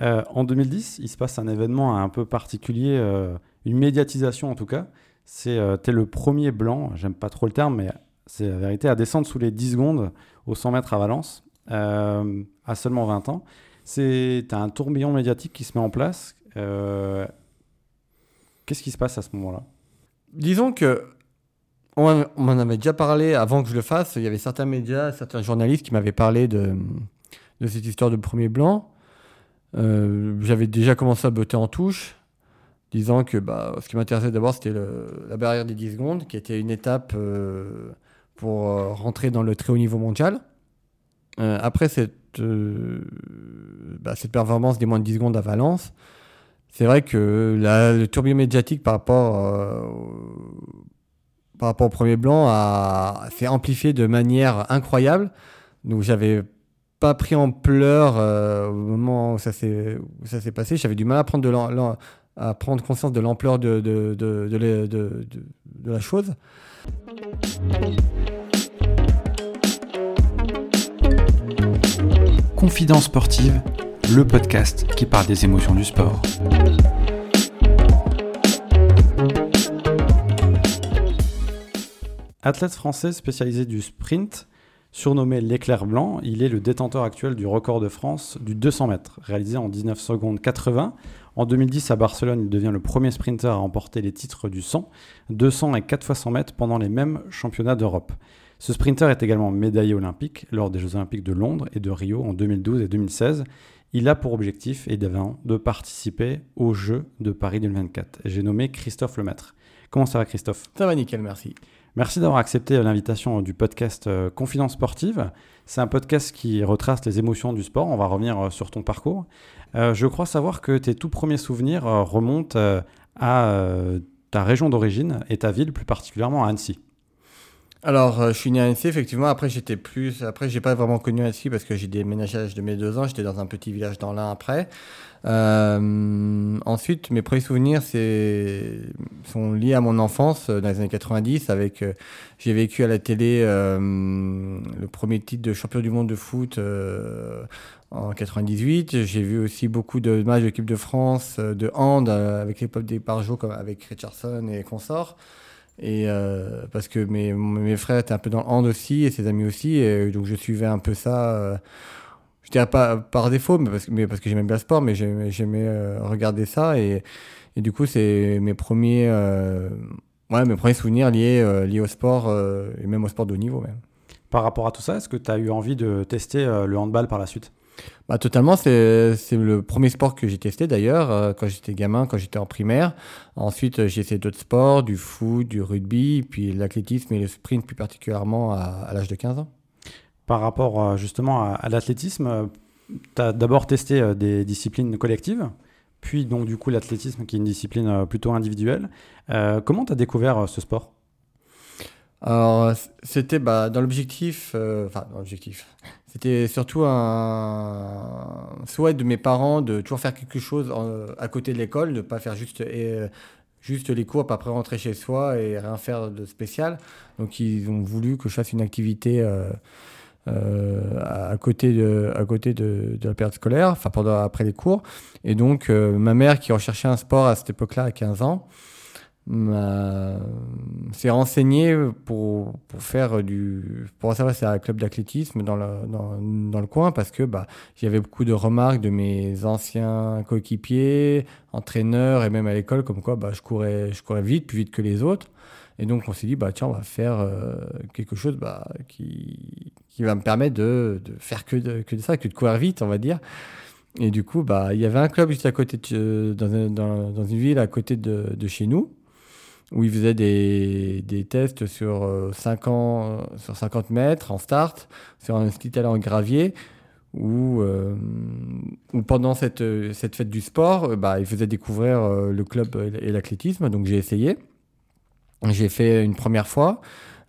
Euh, en 2010, il se passe un événement un peu particulier, euh, une médiatisation en tout cas. C'est euh, tu es le premier blanc, j'aime pas trop le terme, mais c'est la vérité, à descendre sous les 10 secondes au 100 mètres à Valence, euh, à seulement 20 ans. C'est as un tourbillon médiatique qui se met en place. Qu'est-ce qui se passe à ce moment-là? Disons que on, on m'en avait déjà parlé avant que je le fasse. Il y avait certains médias, certains journalistes qui m'avaient parlé de, de cette histoire de premier blanc. Euh, J'avais déjà commencé à botter en touche, disant que bah, ce qui m'intéressait d'abord, c'était la barrière des 10 secondes, qui était une étape euh, pour euh, rentrer dans le très haut niveau mondial. Après cette, bah, cette performance des moins de 10 secondes à Valence, c'est vrai que le tourbillon médiatique par rapport, au- premier blanc s'est amplifié de manière incroyable. Donc j'avais pas pris en pleurs euh, au moment où ça s'est où ça s'est passé. J'avais du mal à prendre, de l'am- l'am- à prendre conscience de l'ampleur de, de, de, de, la- de- de- de la chose. Confidence sportive, le podcast qui parle des émotions du sport. Athlète français spécialisé du sprint, surnommé l'éclair blanc, il est le détenteur actuel du record de France du 200 mètres, réalisé en 19 secondes 80. En 2010, à Barcelone, il devient le premier sprinter à remporter les titres du 100, 200 et 4 fois 100 mètres pendant les mêmes championnats d'Europe. Ce sprinter est également médaillé olympique lors des Jeux olympiques de Londres et de Rio en 2012 et 2016. Il a pour objectif évidemment de participer aux Jeux de Paris 2024. J'ai nommé Christophe Lemaître. Comment ça va Christophe? Ça va nickel, merci. Merci d'avoir accepté l'invitation du podcast euh, Confidence Sportive. C'est un podcast qui retrace les émotions du sport. On va revenir euh, sur ton parcours. Euh, je crois savoir que tes tout premiers souvenirs remontent à ta région d'origine et ta ville, plus particulièrement à Annecy. Alors, euh, je suis né à Annecy, effectivement. Après, j'étais plus. Après, j'ai pas vraiment connu Annecy parce que j'ai déménagé à l'âge de mes deux ans. J'étais dans un petit village dans l'Ain après. Euh, ensuite, mes premiers souvenirs sont liés à mon enfance euh, dans les années 90. Avec, j'ai vécu à la télé le premier titre de champion du monde de foot en 98. J'ai vu aussi beaucoup de matchs de l'équipe de France de hand avec l'époque des Parjo, comme avec Richardson et consorts. Et euh, parce que mes, mes frères étaient un peu dans le hand aussi et ses amis aussi, et donc je suivais un peu ça. Euh, je dirais pas par défaut, mais parce, que- mais parce que j'aimais bien le sport, mais j'aimais euh, regarder ça. Et, et du coup, c'est mes premiers, euh, ouais, mes premiers souvenirs liés, euh, liés au sport euh, et même au sport de haut niveau. Même. Par rapport à tout ça, est-ce que tu as eu envie de tester le handball par la suite? Bah, totalement, c'est le premier sport que j'ai testé d'ailleurs euh, quand j'étais gamin, quand j'étais en primaire. Ensuite, euh, j'ai essayé d'autres sports, du foot, du rugby, puis l'athlétisme et le sprint plus particulièrement à, à l'âge de 15 ans. Par rapport euh, justement à, à l'athlétisme, tu as d'abord testé euh, des disciplines collectives, puis donc du coup l'athlétisme qui est une discipline euh, plutôt individuelle. Euh, comment tu as découvert euh, ce sport? Alors, c'était bah, dans l'objectif, euh, enfin, dans l'objectif, c'était surtout un souhait de mes parents de toujours faire quelque chose en- à côté de l'école, de pas faire juste, euh, juste les cours, pas après rentrer chez soi et rien faire de spécial. Donc, ils ont voulu que je fasse une activité euh, euh, à côté, de, à côté de, la période scolaire, enfin, pendant, après les cours. Et donc, euh, ma mère qui recherchait un sport à cette époque-là, à 15 ans, m'a- s'est renseignée pour, pour faire du pour savoir c'est un club d'athlétisme dans le, dans, dans le coin parce que bah, j'avais beaucoup de remarques de mes anciens coéquipiers, entraîneurs et même à l'école comme quoi bah, je, courais, je courais vite, plus vite que les autres. Et donc on s'est dit, bah, tiens, on va faire euh, quelque chose bah, qui, qui va me permettre de, de faire que de, que de ça, que de courir vite, on va dire. Et du coup, bah, il y avait un club juste à côté, de, dans, dans, dans une ville à côté de, de chez nous, où ils faisaient des, des tests sur, euh, 5 ans, sur 50 mètres en start, sur un ski talent en gravier, où, euh, où pendant cette, cette fête du sport, euh, bah, ils faisaient découvrir euh, le club et l'athlétisme. Donc j'ai essayé. J'ai fait une première fois.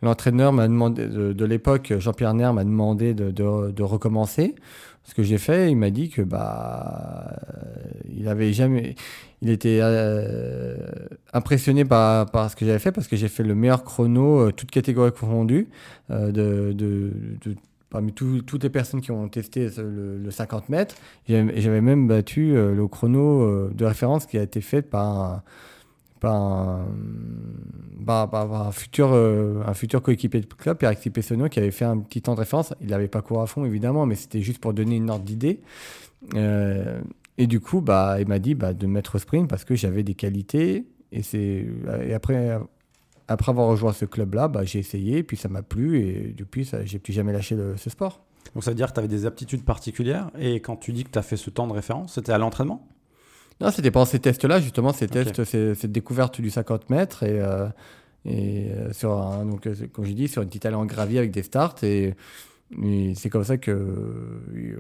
L'entraîneur m'a demandé, de, l'époque, Jean-Pierre Nair m'a demandé de, de, de recommencer. Ce que j'ai fait, il m'a dit que bah, il avait jamais, il était euh, impressionné par, ce que j'avais fait parce que j'ai fait le meilleur chrono, euh, toutes catégories euh, de, parmi tout- toutes les personnes qui ont testé le, le 50 mètres. J'avais même battu euh, le chrono de référence qui a été fait par un, futur, un futur coéquipier de club, Pierre-Alexis qui avait fait un petit temps de référence. Il n'avait pas couru à fond, évidemment, mais c'était juste pour donner une ordre d'idée. Et du coup, bah, il m'a dit bah, de mettre au sprint parce que j'avais des qualités. Et, c'est, et après, après avoir rejoint ce club-là, bah, j'ai essayé, puis ça m'a plu, et depuis, ça, j'ai plus jamais lâché le- ce sport. Donc ça veut dire que tu avais des aptitudes particulières. Et quand tu dis que tu as fait ce temps de référence, c'était à l'entraînement? Non, c'était pendant ces tests-là, justement, ces tests, ces- cette découverte du 50 mètres, et, euh, et euh, sur un, donc, euh, comme j'ai dit, sur une petite allée en gravier avec des starts, et, et c'est comme ça que euh,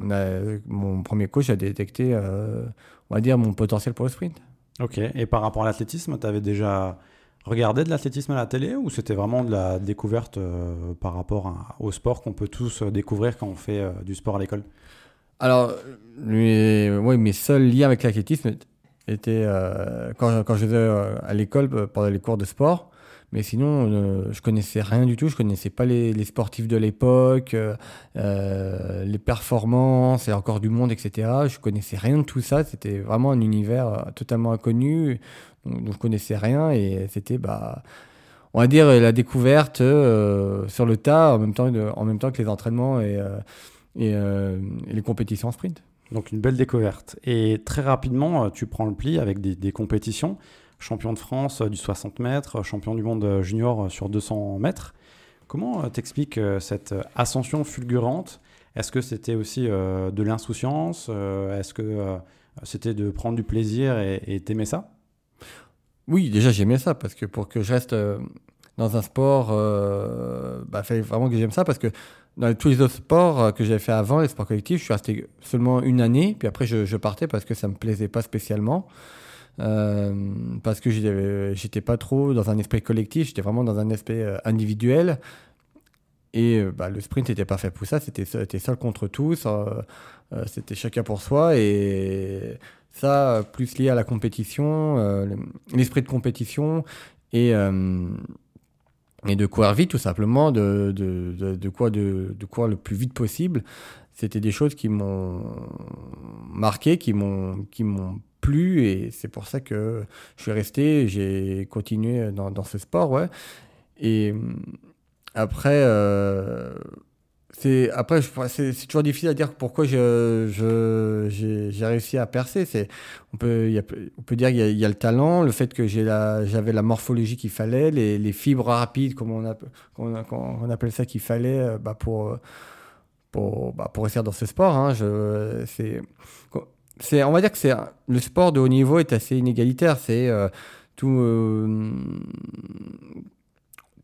on a- mon premier coach a détecté, euh, on va dire, mon potentiel pour le sprint. Ok. Et par rapport à l'athlétisme, tu avais déjà regardé de l'athlétisme à la télé ou c'était vraiment de la découverte euh, par rapport à- au sport qu'on peut tous découvrir quand on fait euh, du sport à l'école? Alors, mes, ouais, mes seuls liens avec l'athlétisme étaient quand, euh, à l'école pendant les cours de sport. Mais sinon, euh, je connaissais rien du tout. Je connaissais pas les, sportifs de l'époque, euh, euh, les performances et encore du monde, etc. Je connaissais rien de tout ça. C'était vraiment un univers euh, totalement inconnu. Donc je connaissais rien et c'était, bah, on va dire, la découverte sur le tas en même temps, en même temps que les entraînements et, et, les compétitions en sprint. Donc une belle découverte. Et très rapidement, tu prends le pli avec des compétitions. Champion de France euh, du 60 mètres, euh, champion du monde euh, junior sur 200 mètres. Comment t'expliques cette ascension fulgurante? Est-ce que c'était aussi de l'insouciance Est-ce que c'était de prendre du plaisir et t'aimais ça? Oui, déjà j'aimais ça parce que pour que je reste dans un sport, bah, fallait vraiment que j'aime ça parce que dans tous les autres sports que j'avais fait avant, les sports collectifs, je suis resté seulement une année, puis après je, je partais parce que ça me plaisait pas spécialement. Euh, parce que j'étais pas trop dans un esprit collectif, j'étais vraiment dans un aspect euh, individuel. Et euh, bah, le sprint n'était pas fait pour ça, c'était seul, contre tous, c'était chacun pour soi. Et ça, plus lié à la compétition, l'esprit de compétition et, de courir vite, tout simplement, de, de, quoi de, courir le plus vite possible. C'était des choses qui m'ont marqué, qui m'ont qui m'ont plu, et c'est pour ça que je suis resté, j'ai continué dans, dans ce sport, ouais. Et hum, après, euh, c'est après, c'est toujours difficile à dire pourquoi je j'ai réussi à percer. C'est on peut y a- on peut dire qu'il y, y a le talent, le fait que j'ai la j'avais la morphologie qu'il fallait, les, les fibres rapides comme on, a- on appelle ça qu'il fallait euh, bah, pour euh, pour bah, réussir dans ce sport. Hein. C'est on va dire que le sport de haut niveau est assez inégalitaire. C'est euh, tout euh,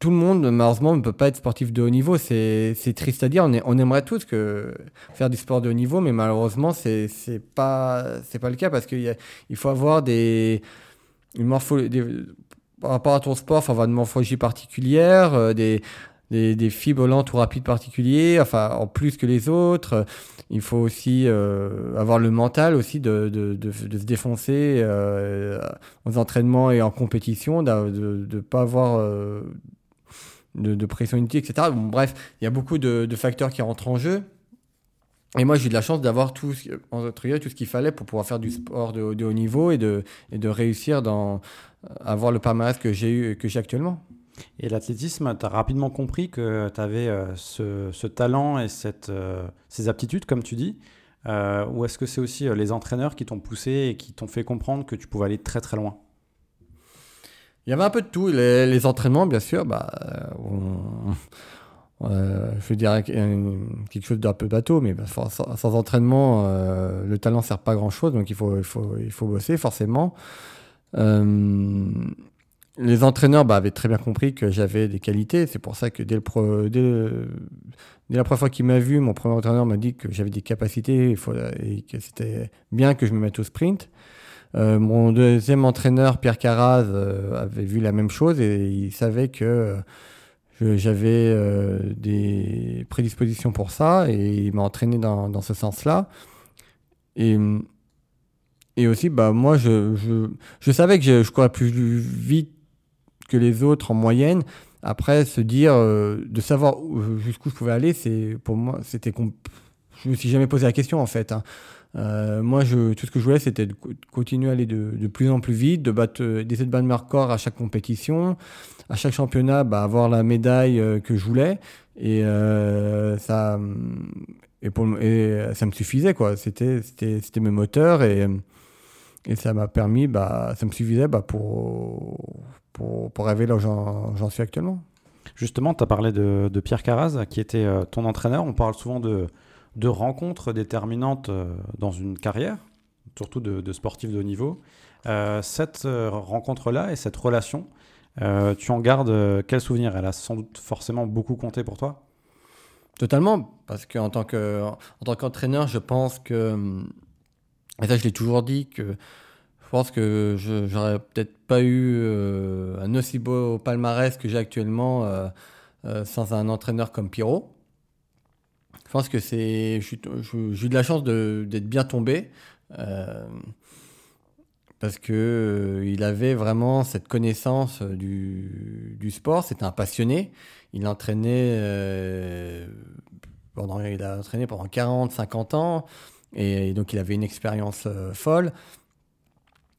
tout le monde, malheureusement, ne peut pas être sportif de haut niveau. C'est triste à dire. On, aimerait tous faire du sport de haut niveau, mais malheureusement, c'est c'est pas c'est pas le cas parce qu'il faut avoir des une des- par rapport à ton sport, il faut avoir une morphologie particulière, euh, des des, des fibres lentes ou rapides particuliers, enfin en plus que les autres. Il faut aussi euh, avoir le mental aussi de, de, de, se défoncer euh, aux entraînements et en compétition, de ne pas avoir euh, de, pression inutile, etc. Bref, il y a beaucoup de, facteurs qui rentrent en jeu. Et moi, j'ai eu de la chance d'avoir tout, tout ce qu'il fallait pour pouvoir faire du sport de haut niveau et de, et de réussir dans avoir le palmarès que j'ai eu que j'ai actuellement. Et l'athlétisme, tu as rapidement compris que tu avais ce, ce talent et euh, ces aptitudes, comme tu dis. Euh, ou est-ce que c'est aussi euh, les entraîneurs qui t'ont poussé et qui t'ont fait comprendre que tu pouvais aller très très loin? Il y avait un peu de tout. Les, entraînements, bien sûr, bah, euh, euh, je euh, quelque chose d'un peu bateau, mais bah, sans, entraînement, euh, le talent sert pas grand chose, donc il faut, il faut, il faut bosser forcément. Euh, les entraîneurs bah, avaient très bien compris que j'avais des qualités. C'est pour ça que dès, la première fois qu'il m'a vu, mon premier entraîneur m'a dit que j'avais des capacités et que c'était bien que je me mette au sprint. Euh, mon deuxième entraîneur, Pierre Carraz, euh, avait vu la même chose et il savait que euh, j'avais des prédispositions pour ça et il m'a entraîné dans, ce sens-là. Et, aussi, bah, moi, je savais que je, je courais plus vite que les autres en moyenne, Après, se dire, de savoir jusqu'où je pouvais aller, c'est pour moi, c'était. Je me suis jamais posé la question en fait. Hein. moi, je, tout ce que je voulais, c'était de continuer à aller de, de, plus en plus vite, de battre, d'essayer de battre mes records à chaque compétition, à chaque championnat, bah, avoir la médaille que je voulais. Et ça, et, pour, et ça me suffisait quoi. C'était, c'était, c'était mes moteurs et et ça m'a permis, bah, ça me suffisait bah, pour, pour, pour rêver là où j'en suis actuellement. Justement, tu as parlé de, de, Pierre Carraz, qui était euh, ton entraîneur. On parle souvent de, de rencontres déterminantes euh, dans une carrière, surtout de, de sportifs de haut niveau. Euh, cette rencontre-là et cette relation, tu en gardes quel souvenir? Elle a sans doute forcément beaucoup compté pour toi Totalement, parce qu'en tant qu'entraîneur, je pense que et ça, je l'ai toujours dit que je pense que je j'aurais peut-être pas eu euh, un aussi beau palmarès que j'ai actuellement euh, euh, sans un entraîneur comme Pierrot. Je pense que c'est, j'ai eu de la chance d'être bien tombé parce que il avait vraiment cette connaissance du, sport. C'était un passionné. Il entraînait pendant, il a entraîné pendant 40, 50 ans. Et, donc il avait une expérience folle.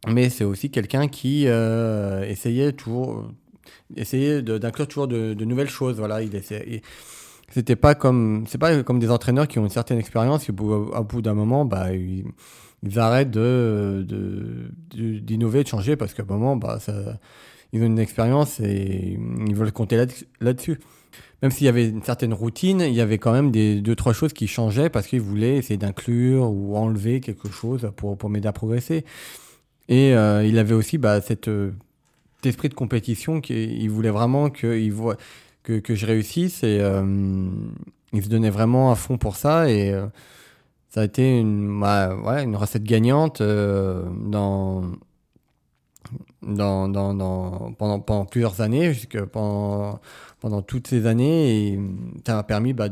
Mais c'est aussi quelqu'un qui euh, essayait toujours, essayait d'inclure toujours de, nouvelles choses. Voilà, il c'était pas comme c'est pas comme des entraîneurs qui ont une certaine expérience et au, bout d'un moment bah ils, arrêtent d'innover de, changer parce qu'à un moment bah ils ont une expérience et ils veulent compter là-dessus même s'il y avait une certaine routine, il y avait quand même des deux trois choses qui changeaient parce qu'il voulait essayer d'inclure ou enlever quelque chose pour, pour m'aider à progresser. Et euh, il avait aussi bah, cette, euh, cet esprit de compétition qu'il voulait vraiment que, je réussisse et euh, il se donnait vraiment à fond pour ça et ça a été une, bah, recette gagnante pendant, plusieurs années, jusque pendant toutes ces années et ça m'a permis, bah,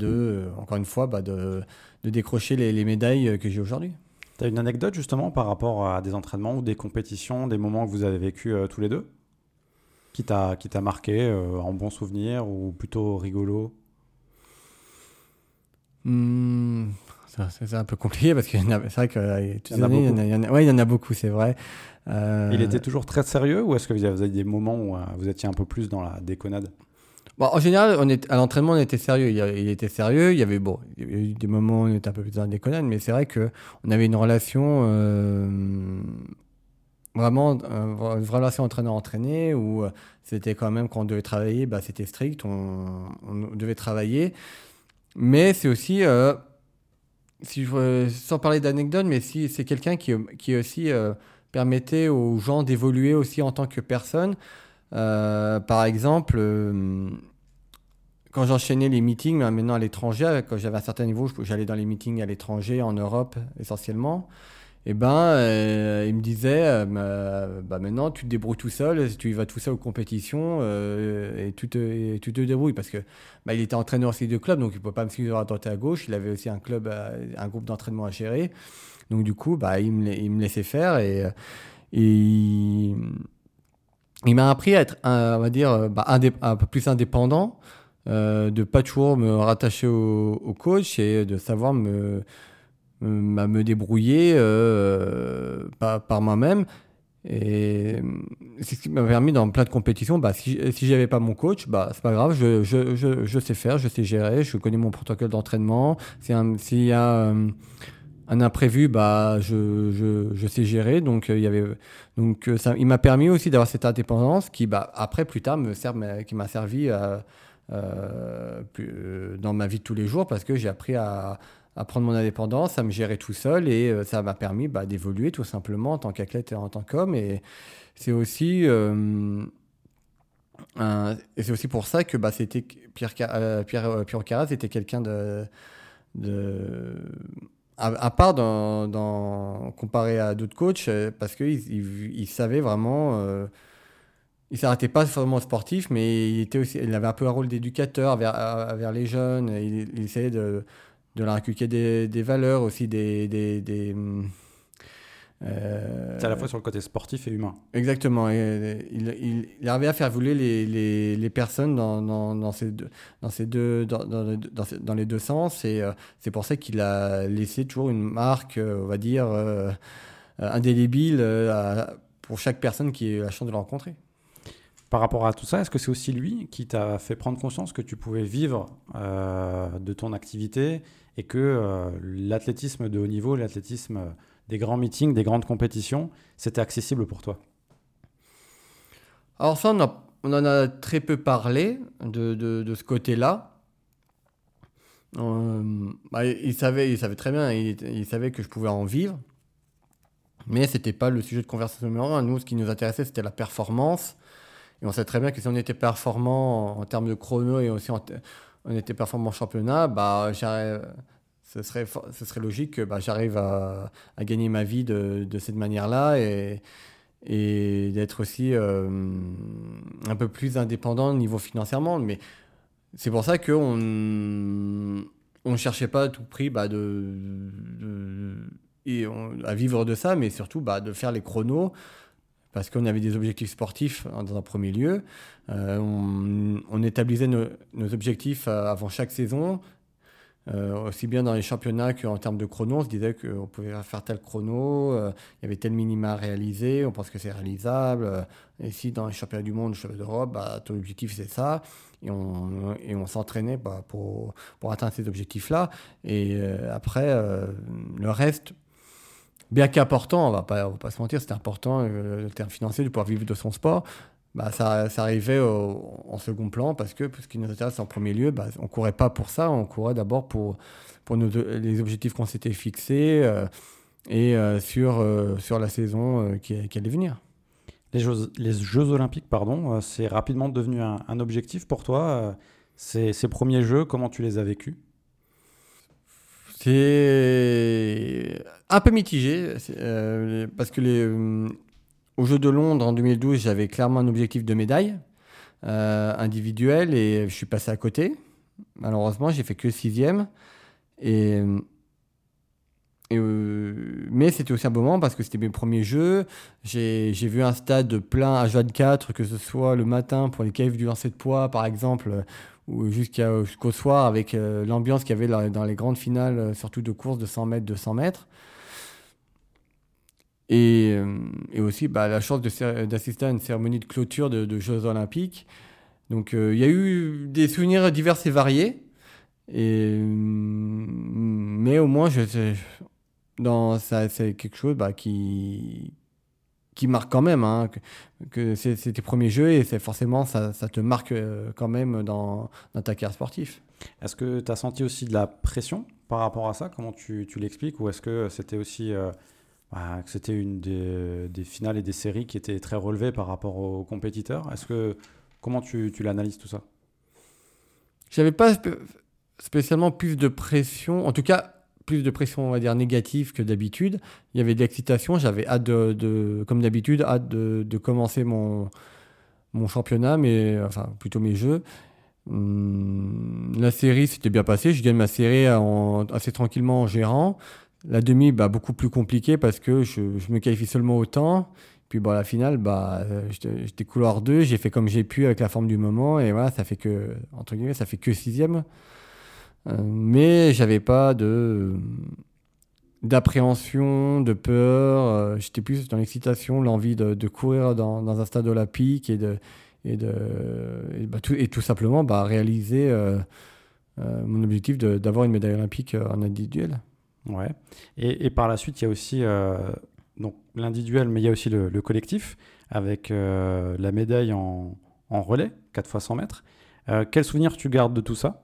encore une fois, de, décrocher les médailles que j'ai aujourd'hui. Tu as une anecdote justement par rapport à des entraînements ou des compétitions, des moments que vous avez vécu euh, tous les deux qui t'a qui t'a marqué euh, en bon souvenir ou plutôt rigolo? Hmm, C'est un peu compliqué parce que c'est vrai que il y, en il, y en a, ouais, il y en a beaucoup, c'est vrai. Il était toujours très sérieux ou est-ce que vous avez des moments où vous étiez un peu plus dans la déconnade? En général, à l'entraînement, on était sérieux. Il, était sérieux. Il y avait des moments où on était un peu plus dans déconnade, mais c'est vrai que on avait une relation euh, vraiment une relation entraîneur-entraîné où euh, c'était quand même quand on devait travailler, bah, c'était strict, on, devait travailler. Mais c'est aussi, euh, sans parler d'anecdotes, mais c'est quelqu'un qui, qui aussi permettait aux gens d'évoluer aussi en tant que personne. Euh, par exemple, euh, quand j'enchaînais les meetings, maintenant à l'étranger, quand j'avais un certain niveau, j'allais dans les meetings à l'étranger, en Europe essentiellement. Et eh ben, euh, il me disait, bah, maintenant tu te débrouilles tout seul, tu vas tout seul aux compétitions et, tu te, tu te débrouilles parce que bah, il était entraîneur aussi de club, donc il ne pouvait pas me suivre à droite et à gauche. Il avait aussi un club, un groupe d'entraînement à gérer. Donc du coup, bah, il, me, il me laissait faire et, et il m'a appris à être, on va dire, euh, bah, un peu plus indépendant, euh, de pas toujours me rattacher au, coach et de savoir me, me, me débrouiller euh, par, moi-même. Et c'est ce qui m'a permis dans plein de compétitions. Bah, si si j'avais pas mon coach, bah c'est pas grave, je, sais faire, je sais gérer, je connais mon protocole d'entraînement. S'il y a euh, un imprévu, bah, je, je, sais gérer. Donc, euh, euh, il m'a permis aussi d'avoir cette indépendance qui, bah, après, plus tard, me sert, qui m'a servi euh, dans ma vie de tous les jours parce que j'ai appris à, prendre mon indépendance, à me gérer tout seul et ça m'a permis bah, d'évoluer tout simplement en tant qu'athlète et en tant qu'homme. Et c'est aussi. pour ça que bah, c'était Pierre, Pierre, Pierre Carras était quelqu'un de à, part dans, comparé à d'autres coachs, euh, parce qu'il il, il, savait vraiment. Euh, il s'arrêtait pas vraiment sportif, mais il, était aussi, il avait un peu un rôle d'éducateur vers, vers les jeunes. Il, il essayait de, de leur inculquer des, des valeurs, aussi des, des, des, Euh, C'est à la fois sur le côté sportif et humain. Exactement. Et, il, il, il arrivait à faire voler les, les, les personnes dans, dans, dans, ces deux, dans, ces deux, dans, dans, dans, dans les deux sens. Et euh, c'est pour ça qu'il a laissé toujours une marque, euh, on va dire, euh, indélébile à- pour chaque personne qui a eu la chance de le rencontrer. Par rapport à tout ça, est-ce que c'est aussi lui qui t'a fait prendre conscience que tu pouvais vivre de ton activité et que l'athlétisme de haut niveau, l'athlétisme des grands meetings, des grandes compétitions, c'était accessible pour toi? Alors ça, on, en a très peu parlé de, de, ce côté-là. Euh, bah, il, savait, il savait très bien, il, savait que je pouvais en vivre. Mais c'était pas le sujet de conversation numéro un. Nous, ce qui nous intéressait, c'était la performance. Et on sait très bien que si on était performant en, termes de chrono et aussi en on était performant en championnat, bah, ce, serait, ce serait logique que bah, j'arrive à, à gagner ma vie de, de cette manière-là et, et d'être aussi euh, un peu plus indépendant au niveau financièrement. Mais c'est pour ça qu'on on ne cherchait pas à tout prix bah, de, et on- à vivre de ça, mais surtout bah, de faire les chronos. Parce qu'on avait des objectifs sportifs hein, dans un premier lieu. Euh, on, on établissait nos, objectifs euh, avant chaque saison, aussi bien dans les championnats qu'en termes de chrono. On se disait qu'on pouvait faire tel chrono, euh, il y avait tel minima à réaliser, on pense que c'est réalisable. euh, et si dans les championnats du monde, championnats d'Europe, bah, ton objectif c'est ça. Et on, s'entraînait bah, pour, pour atteindre ces objectifs-là. Et euh, après, euh, le reste, bien qu'important, on on va pas se mentir, c'était important, euh, le terme financier, de pouvoir vivre de son sport. Bah, ça, ça arrivait au- en second plan parce que ce qui nous intéresse en premier lieu, bah, on courait pas pour ça, on courait d'abord pour, pour nos, les objectifs qu'on s'était fixés euh, et euh, sur, euh, sur la saison qui, qui allait venir. les jeux, les Jeux Olympiques, pardon, c'est rapidement devenu un, un objectif pour toi. ces, ces premiers Jeux, comment tu les as vécus? C'est un peu mitigé parce que les, aux Jeux de Londres en 2012, j'avais clairement un objectif de médaille euh, individuelle et je suis passé à côté. Malheureusement, j'ai fait que sixième. Euh, mais c'était aussi un bon moment parce que c'était mes premiers jeux. J'ai vu un stade plein H24, que ce soit le matin pour les caves du lancer de poids, par exemple, ou jusqu'au soir avec euh, l'ambiance qu'il y avait dans, les grandes finales, surtout de courses de 100 mètres, 200 mètres. Et, euh, et aussi bah, la chance d'assister à une cérémonie de clôture de, Jeux Olympiques. Donc euh, il y a eu des souvenirs divers et variés. Et, euh, mais au moins, je, dans, ça, c'est quelque chose bah, qui, qui marque quand même. hein, que que c'est tes premiers jeux et c'est forcément ça, ça te marque euh, quand même dans, dans ta carrière sportive. Est-ce que tu as senti aussi de la pression par rapport à ça? Comment tu, tu l'expliques? Ou est-ce que c'était aussi bah, c'était une des, finales et des séries qui étaient très relevées par rapport aux compétiteurs Est-ce que comment tu, tu l'analyses tout ça? J'avais pas spé- spécialement plus de pression, en tout cas plus de pression on va dire négative que d'habitude. Il y avait de l'excitation, j'avais hâte de, comme d'habitude, hâte de, commencer mon, championnat, mais enfin plutôt mes jeux. Hum, la série s'était bien passée, je gagne ma série assez tranquillement en gérant. La demi, bah, beaucoup plus compliquée parce que je, me qualifie seulement au temps. Puis bah, la finale, bah, euh, j'étais couloir 2, j'ai fait comme j'ai pu avec la forme du moment et voilà, ça fait que, entre guillemets, ça fait que sixième. Euh, mais j'avais pas de d'appréhension, de peur. euh, J'étais plus dans l'excitation, l'envie de, courir dans, un stade olympique et de et de et, bah, tout, simplement bah, réaliser euh, mon objectif d'avoir une médaille olympique en individuel. Ouais. Et, et par la suite, il y a aussi euh, donc l'individuel, mais il y a aussi le, le collectif avec euh, la médaille en, en relais, 4 fois 100 mètres. Euh, quel souvenir tu gardes de tout ça?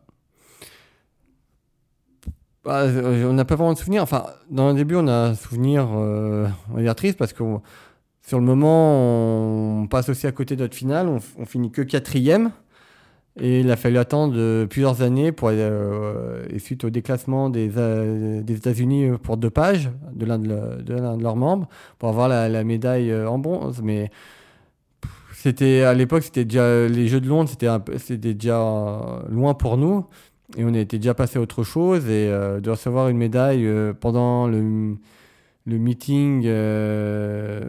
Bah, on n'a pas vraiment de souvenir. Enfin, dans le début, on a un souvenir, on va dire triste, parce que sur le moment, on passe aussi à côté de notre finale. On, on finit que quatrième. Et il a fallu attendre euh, plusieurs années pour, euh, et suite au déclassement des, euh, États-Unis pour dopage de l'un de, l'un de leurs membres pour avoir la, médaille en bronze. Mais c'était à l'époque, c'était déjà les Jeux de Londres, c'était déjà loin pour nous. Et on était déjà passé à autre chose. Et de recevoir une médaille pendant le, le meeting de,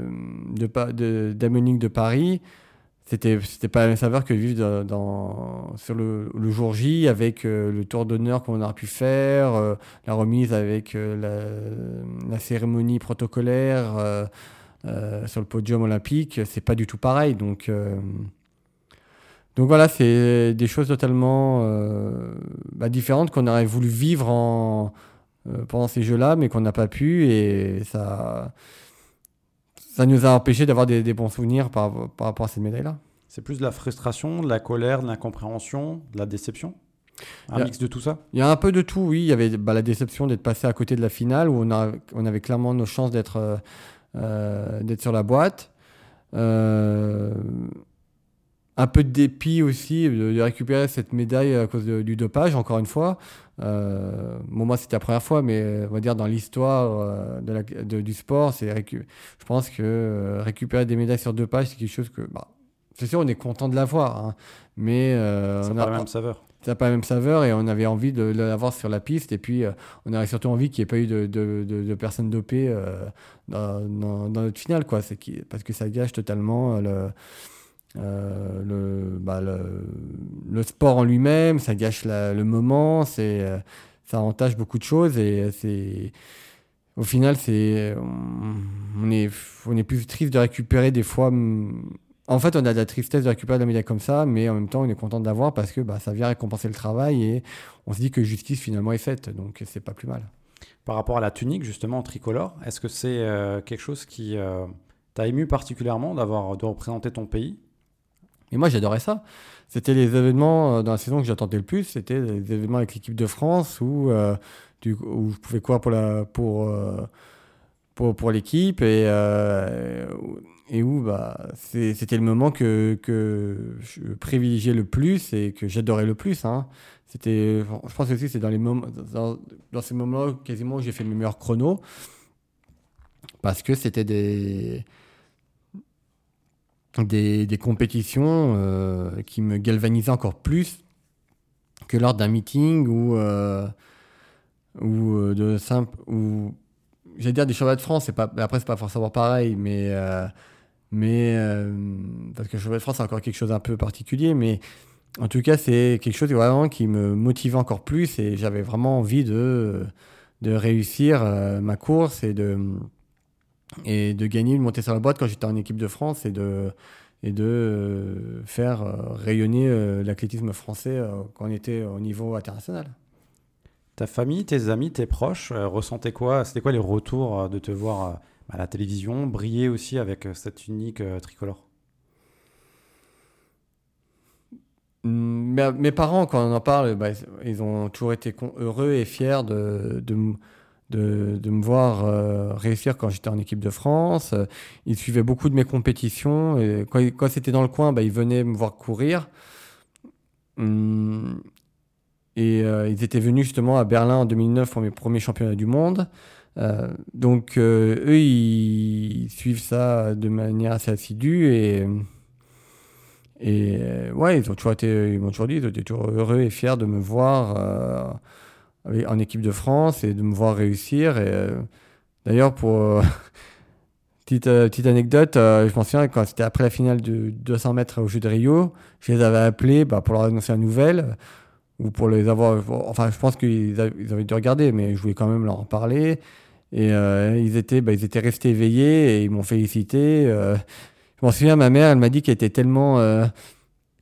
de, de Paris, c'était, c'était pas la même saveur que vivre dans, sur le, jour J avec euh, le tour d'honneur qu'on aura pu faire, euh, la remise avec euh, la, cérémonie protocolaire sur le podium olympique. C'est pas du tout pareil. Donc, donc voilà, c'est des choses totalement bah, différentes qu'on aurait voulu vivre en, pendant ces jeux-là, mais qu'on n'a pas pu. Et ça, ça nous a empêché d'avoir des, des bons souvenirs par, par rapport à cette médaille-là. C'est plus de la frustration, de la colère, de l'incompréhension, de la déception? Un a- mix de tout ça? Il y a un peu de tout, oui. Il y avait bah, la déception d'être passé à côté de la finale, où on, a, on avait clairement nos chances d'être euh, euh, sur la boîte. Euh, un peu de dépit aussi de, de récupérer cette médaille à cause de- du dopage, encore une fois. Euh, bon, moi, c'était la première fois, mais on va dire dans l'histoire euh, de la- de- du sport, c'est je pense que euh, récupérer des médailles sur dopage, c'est quelque chose que, bah, c'est sûr, on est content de l'avoir, hein, mais euh, Ça n'a pas la même saveur. ça n'a pas la même saveur et on avait envie de l'avoir sur la piste. Et puis, euh, on avait surtout envie qu'il n'y ait pas eu de, de- de- de personnes dopées euh, dans, dans- dans notre finale, quoi. Qui- parce que ça gâche totalement euh, le, euh, le, bah, le, le sport en lui-même, ça gâche le moment, c'est, euh, ça entache beaucoup de choses et c'est. Au final, c'est, on, est, on est plus triste de récupérer des fois. En fait, on a de la tristesse de récupérer la médaille comme ça, mais en même temps, on est content de l'avoir parce que bah, ça vient récompenser le travail et on se dit que justice finalement est faite, donc c'est pas plus mal. Par rapport à la tunique, justement, tricolore, est-ce que c'est euh, quelque chose qui euh, t'a ému particulièrement d'avoir de représenter ton pays? Et moi, j'adorais ça. C'était les événements euh, dans la saison que j'attendais le plus. C'était les événements avec l'équipe de France où, euh, je pouvais courir pour, euh, pour, pour l'équipe et, où bah, c'était le moment que, que je privilégiais le plus et que j'adorais le plus. hein. C'était, je pense aussi c'est dans ces moments-là quasiment où j'ai fait mes meilleurs chronos parce que c'était des des, compétitions euh, qui me galvanisaient encore plus que lors d'un meeting ou, euh, ou euh, de simple ou j'allais dire des championnats de France c'est pas après c'est pas forcément pareil mais mais parce que le championnat de France c'est encore quelque chose un peu particulier mais en tout cas c'est quelque chose vraiment qui me motivait encore plus et j'avais vraiment envie de de réussir ma course et de et de gagner une montée sur la boîte quand j'étais en équipe de France et de, et de euh, faire euh, rayonner euh, l'athlétisme français quand on était au niveau international. Ta famille, tes amis, tes proches ressentaient quoi? C'était quoi les retours de te voir à la télévision, briller aussi avec cette unique tricolore? Mm, Mes, parents, quand on en parle, bah, ils ont toujours été heureux et fiers de, de, de, me voir euh, réussir quand j'étais en équipe de France. Euh, Ils suivaient beaucoup de mes compétitions. Et quand c'était dans le coin, bah, ils venaient me voir courir. Hum, Et euh, ils étaient venus justement à Berlin en 2009 pour mes premiers championnats du monde. Donc eux, ils, ils suivent ça de manière assez assidue et et ouais, ils ont toujours été, toujours dit, ils étaient toujours heureux et fiers de me voir en équipe de France et de me voir réussir. Et euh, d'ailleurs, pour euh, petite, euh, petite anecdote, je m'en souviens quand c'était après la finale de 200 mètres au Jeu de Rio, je les avais appelés bah, pour leur annoncer la nouvelle ou pour les avoir. Enfin, je pense qu'ils avaient dû regarder, mais je voulais quand même leur en parler. Et ils étaient, bah, ils étaient restés éveillés et ils m'ont félicité. je m'en souviens, ma mère, elle m'a dit qu'elle était tellement,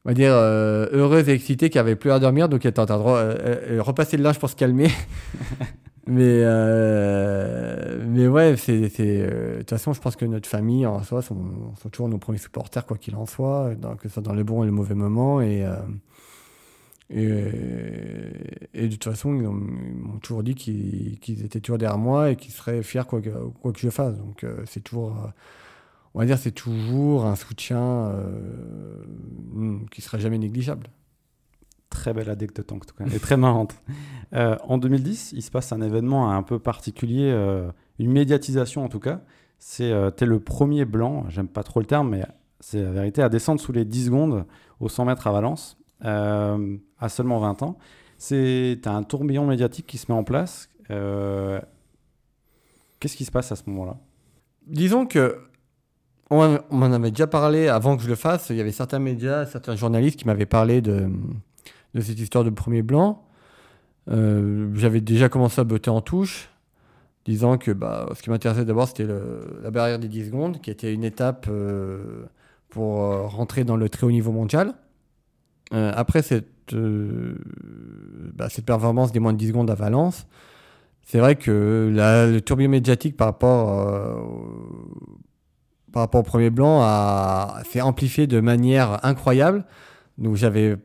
on va dire, euh, heureuse et excitée qu'elle avait plus à dormir, donc elle était en train de re- euh, euh, repasser le linge pour se calmer. mais, euh, mais ouais, c'est, euh, de toute façon, je pense que notre famille en soi sont, sont toujours nos premiers supporters, quoi qu'il en soit, dans- que ce soit dans le bon et le mauvais moment. Et, euh, et, et de toute façon, ils, ont- ils m'ont toujours dit qu'ils, étaient toujours derrière moi et qu'ils seraient fiers quoi que, quoi que je fasse. Donc euh, c'est toujours. On va dire c'est toujours un soutien euh, mm, qui sera jamais négligeable. Très belle anecdote en tout cas, et très marrante. Euh, en 2010, il se passe un événement un peu particulier, euh, une médiatisation en tout cas. C'est t'es le premier blanc, j'aime pas trop le terme, mais c'est la vérité, à descendre sous les 10 secondes aux 100 mètres à Valence, euh, à seulement 20 ans. C'est t'as un tourbillon médiatique qui se met en place. Euh, Qu'est-ce qui se passe à ce moment-là? Disons que on, m'en avait déjà parlé avant que je le fasse. Il y avait certains médias, certains journalistes qui m'avaient parlé de, cette histoire de premier blanc. Euh, J'avais déjà commencé à botter en touche, disant que bah, ce qui m'intéressait d'abord, c'était la barrière des 10 secondes, qui était une étape euh, pour euh, rentrer dans le très haut niveau mondial. Après cette, bah, cette performance des moins de 10 secondes à Valence, c'est vrai que le tourbillon médiatique par rapport, par rapport au premier blanc a s'est amplifié de manière incroyable. Donc j'avais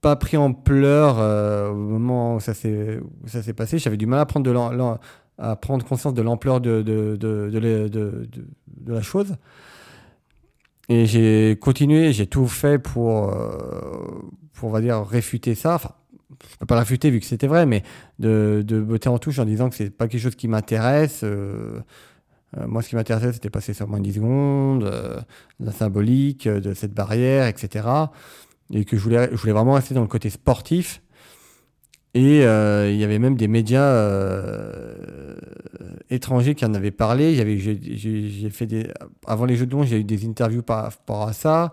pas pris en pleurs euh, au moment où ça s'est passé. J'avais du mal à prendre, conscience de l'ampleur de, la- chose. Et j'ai continué, j'ai tout fait pour, euh, on va dire, réfuter ça. Enfin, je peux pas le réfuter vu que c'était vrai, mais de, botter en touche en disant que c'est pas quelque chose qui m'intéresse. euh, moi, ce qui m'intéressait, c'était passer sur moins de 10 secondes, euh, la symbolique euh, de cette barrière, etc. Et que je voulais, je voulais vraiment rester dans le côté sportif. Et euh, il y avait même des médias euh, étrangers qui en avaient parlé. J'ai, fait avant les Jeux de Londres, j'ai eu des interviews par rapport à ça.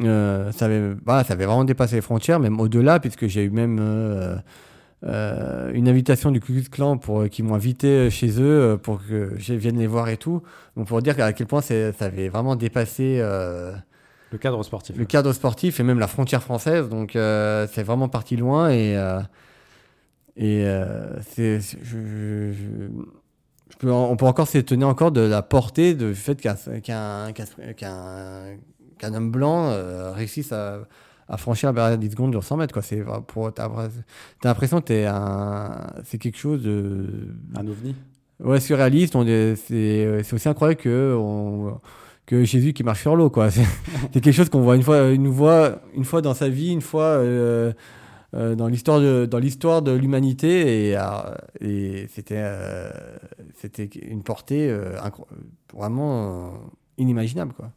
Euh, ça avait vraiment dépassé les frontières, même au-delà, puisque j'ai eu même euh, euh, une invitation du Ku Klan pour, qui m'ont invité euh, chez eux euh, pour que je vienne les voir et tout. Donc pour dire à quel point ça avait vraiment dépassé euh, Le cadre sportif. le cadre sportif et même la frontière française. Donc euh, c'est vraiment parti loin et, euh, et euh, c'est, c'est- je, je- je- je peux, en- on peut encore s'étonner encore de la portée du fait qu'un, qu'un- qu'un homme blanc euh, réussisse à, à franchir la barrière des 10 secondes de 100 mètres. Quoi. C'est, pour, t'as, l'impression que t'es un, c'est quelque chose de, Un ovni. Ouais, surréaliste. On c'est, c'est aussi incroyable que, on- que Jésus qui marche sur l'eau, quoi. C'est, c'est quelque chose qu'on voit une fois, une une fois dans sa vie, une fois euh, euh, dans l'histoire de, dans l'histoire de l'humanité, et, euh, et c'était, euh, c'était une portée euh, incro- vraiment inimaginable, quoi.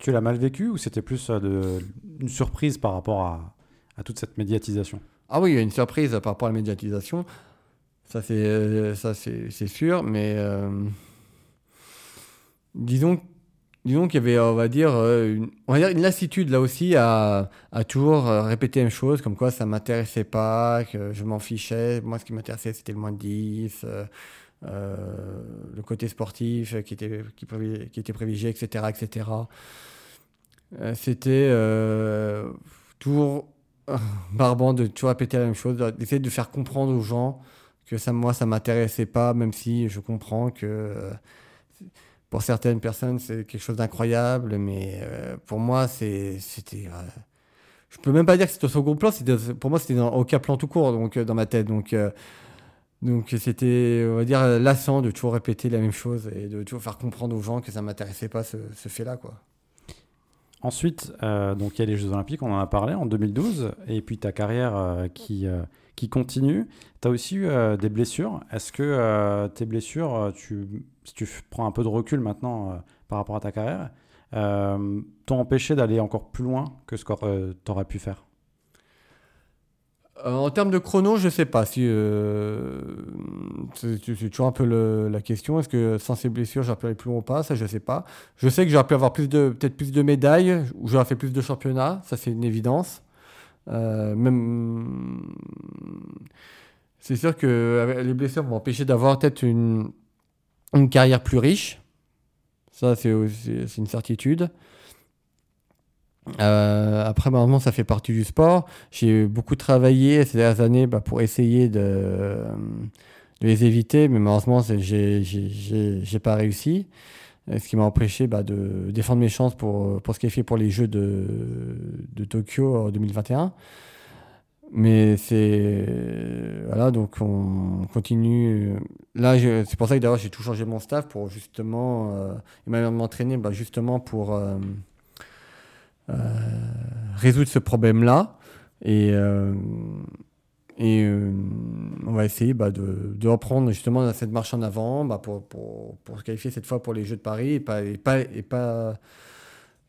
Tu l'as mal vécu ou c'était plus euh, de, une surprise par rapport à, à toute cette médiatisation? Ah oui, une surprise par rapport à la médiatisation. Ça, c'est, euh, ça, c'est, c'est sûr. Mais euh, disons, disons qu'il y avait, on va dire, une, on va dire une lassitude là aussi à, à toujours répéter même chose, comme quoi ça m'intéressait pas, que je m'en fichais. Moi, ce qui m'intéressait, c'était le moins de 10. euh, euh, le côté sportif qui était, qui, était privilégié, etc. etc. Euh, c'était euh, toujours barbant de toujours répéter la même chose, d'essayer de faire comprendre aux gens que ça, moi, ça m'intéressait pas, même si je comprends que euh, pour certaines personnes, c'est quelque chose d'incroyable, mais euh, pour moi, c'était. euh, je peux même pas dire que c'était au second plan, pour moi, c'était au cas plan tout court, donc euh, dans ma tête. Donc, euh, donc c'était, on va dire, lassant de toujours répéter la même chose et de toujours faire comprendre aux gens que ça m'intéressait pas ce, ce fait-là, quoi. Ensuite, euh, donc il y a les Jeux Olympiques, on en a parlé en 2012, et puis ta carrière euh, qui, euh, qui continue. Tu as aussi eu des blessures. Est-ce que tes blessures, tu, si tu prends un peu de recul maintenant par rapport à ta carrière, t'ont empêché d'aller encore plus loin que ce que tu aurais pu faire? Euh, en termes de chrono, je sais pas si. euh, c'est toujours un peu la question. Est-ce que sans ces blessures, j'aurais pu aller plus loin ou pas? Ça, je sais pas. Je sais que j'aurais pu avoir plus de, peut-être plus de médailles ou j'aurais fait plus de championnats. Ça, c'est une évidence. Euh, même. C'est sûr que les blessures vont m'empêcher d'avoir peut-être une, une carrière plus riche. Ça, c'est aussi- c'est une certitude. Euh, après, malheureusement, ça fait partie du sport. J'ai beaucoup travaillé ces dernières années bah, pour essayer de, de les éviter, mais malheureusement, j'ai pas réussi. Euh, Ce qui m'a empêché bah, de défendre mes chances pour, pour se qualifier pour les Jeux de, de Tokyo en 2021. Mais c'est. Voilà, donc on continue. Là, c'est pour ça que d'ailleurs, j'ai tout changé mon staff pour justement. Euh, et même m'entraîner bah, justement pour. Euh, résoudre ce problème-là. Et, euh, euh, on va essayer bah, de, reprendre justement cette marche en avant bah, pour, se qualifier cette fois pour les Jeux de Paris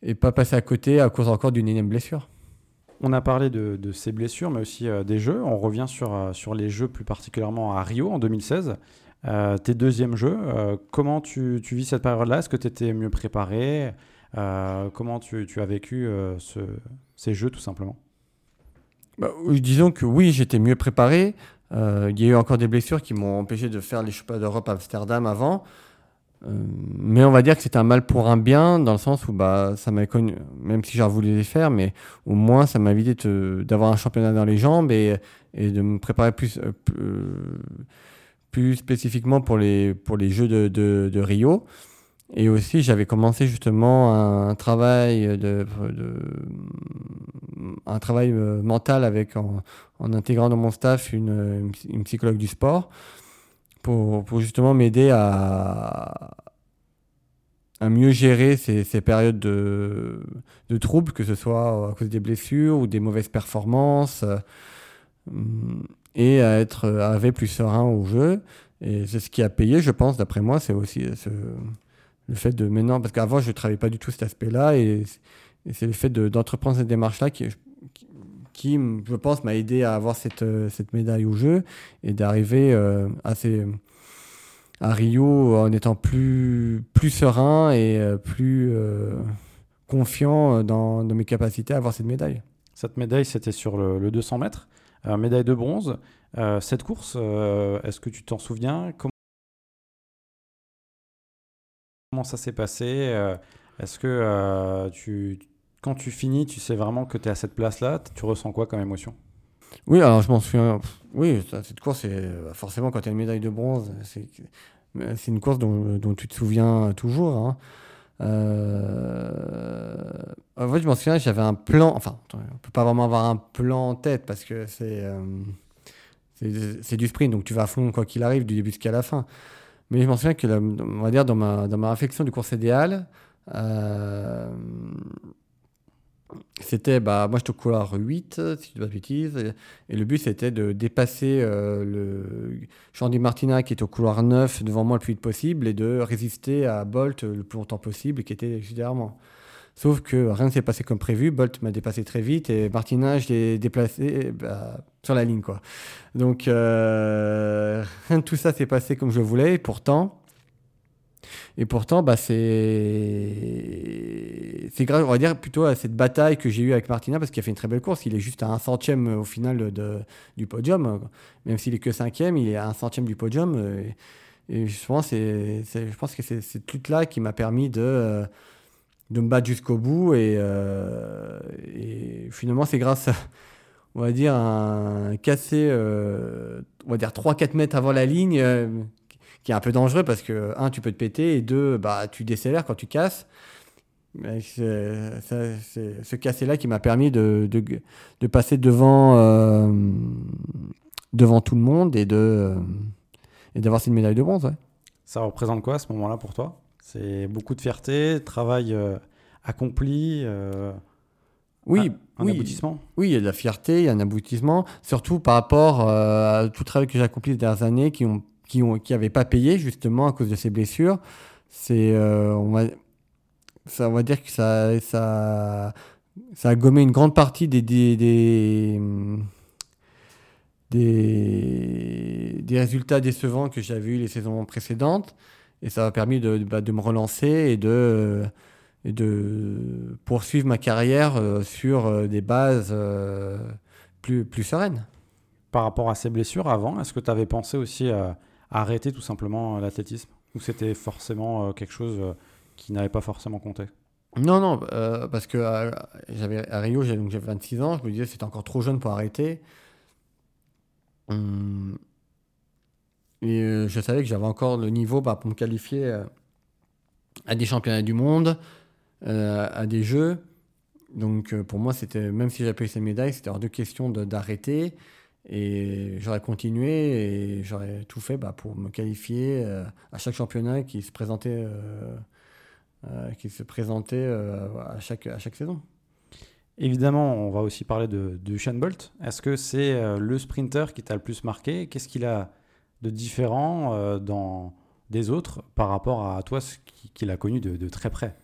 et pas, passer à côté à cause encore d'une énième blessure. On a parlé de, ces blessures, mais aussi des Jeux. On revient sur, les Jeux, plus particulièrement à Rio en 2016. euh, tes deuxièmes jeux. Comment tu, tu, vis cette période-là? Est-ce que tu étais mieux préparé? Comment tu, tu, as vécu ce, ces jeux tout simplement? Bah, Disons que oui, j'étais mieux préparé. Il y a eu encore des blessures qui m'ont empêché de faire les championnats d'Europe à Amsterdam avant. mais on va dire que c'était un mal pour un bien, dans le sens où bah, ça m'a connu, même si j'aurais voulu les faire, mais au moins ça m'a évité d'avoir un championnat dans les jambes et, de me préparer plus, plus spécifiquement pour les, Jeux de Rio. Et aussi, j'avais commencé justement un travail, de, un travail euh, mental avec, en, intégrant dans mon staff une, psychologue du sport pour, justement m'aider à, à mieux gérer ces, périodes de, de, troubles, que ce soit à cause des blessures ou des mauvaises performances et à être à plus serein au jeu. Et c'est ce qui a payé, je pense, d'après moi, c'est aussi ce, le fait de maintenant, parce qu'avant je ne travaillais pas du tout cet aspect-là, et, c'est le fait d'entreprendre cette démarche-là qui, qui, je pense, m'a aidé à avoir cette, cette médaille au jeu et d'arriver euh, à Rio en étant plus, plus serein et euh, plus euh, confiant dans, mes capacités à avoir cette médaille. Cette médaille, c'était sur le, le 200 mètres. Euh, médaille de bronze. Euh, cette course, est-ce que tu t'en souviens? Comment, ça s'est passé Est-ce que tu, quand tu finis, tu sais vraiment que tu es à cette place-là Tu ressens quoi comme émotion? Oui, alors je m'en souviens. Oui, cette course, forcément, quand tu as une médaille de bronze, c'est une course dont, tu te souviens toujours. Hein. Euh... En fait, je m'en souviens, j'avais un plan. Enfin, on peut pas vraiment avoir un plan en tête parce que c'est euh... c'est du sprint, donc tu vas à fond quoi qu'il arrive du début jusqu'à la fin. Mais je m'en souviens que, on va dire, dans ma, dans ma réflexion du course idéal, euh, c'était, bah, moi j'étais au couloir 8, si je ne pas bêtises, et, le but c'était de dépasser euh, le Chandy Martina qui était au couloir 9 devant moi le plus vite possible et de résister à Bolt le plus longtemps possible qui était derrière moi. Sauf que rien ne s'est passé comme prévu, Bolt m'a dépassé très vite et Martina je l'ai déplacé bah, sur la ligne. quoi. Donc euh, rien de tout ça s'est passé comme je voulais, et pourtant et pourtant, bah, c'est grâce, on va dire, plutôt à cette bataille que j'ai eue avec Martina, parce qu'il a fait une très belle course. Il est juste à un centième au final de, du podium. Même s'il est que cinquième, il est à un centième du podium. Et, justement, c'est, je pense que c'est cette lutte-là qui m'a permis de, de me battre jusqu'au bout. Et, euh, et finalement, c'est grâce à, on va dire, un cassé, euh, on va dire 3-4 mètres avant la ligne, euh, qui est un peu dangereux parce que, un, tu peux te péter, et deux, bah, tu décélères quand tu casses. C'est ce cassé-là qui m'a permis de, de, passer devant, devant tout le monde et de et d'avoir cette médaille de bronze. Ça représente quoi à ce moment-là pour toi? C'est beaucoup de fierté, travail euh, accompli euh, oui, un, oui, aboutissement. Oui, il y a de la fierté, il y a un aboutissement, surtout par rapport à tout le travail que j'ai accompli ces dernières années qui ont qui ont qui pas payé justement à cause de ces blessures. C'est euh, on va ça on va dire que ça ça ça a gommé une grande partie des des, des, des, résultats décevants que j'avais eu les saisons précédentes et ça m'a permis de, bah, de me relancer et de et de poursuivre ma carrière euh, sur euh, des bases plus, plus sereines. Par rapport à ces blessures avant, est-ce que tu avais pensé aussi à, arrêter tout simplement euh, l'athlétisme? Ou c'était forcément euh, quelque chose euh, qui n'avait pas forcément compté? Non, non, parce que j'avais à Rio, j'avais 26 ans, je me disais c'était encore trop jeune pour arrêter. Hum, et je savais que j'avais encore le niveau bah, pour me qualifier à des championnats du monde, à des jeux. Donc pour moi, c'était même si j'avais eu ces médailles, c'était hors de question d'arrêter. Et j'aurais continué et j'aurais tout fait bah, pour me qualifier euh, à chaque championnat qui se présentait, euh, euh, qui se présentait à, chaque, à chaque saison. Évidemment, on va aussi parler de, de Usain Bolt. Est-ce que c'est le sprinter qui t'a le plus marqué? Qu'est-ce qu'il a de différent dans des autres par rapport à toi, ce qu'il a connu de, très près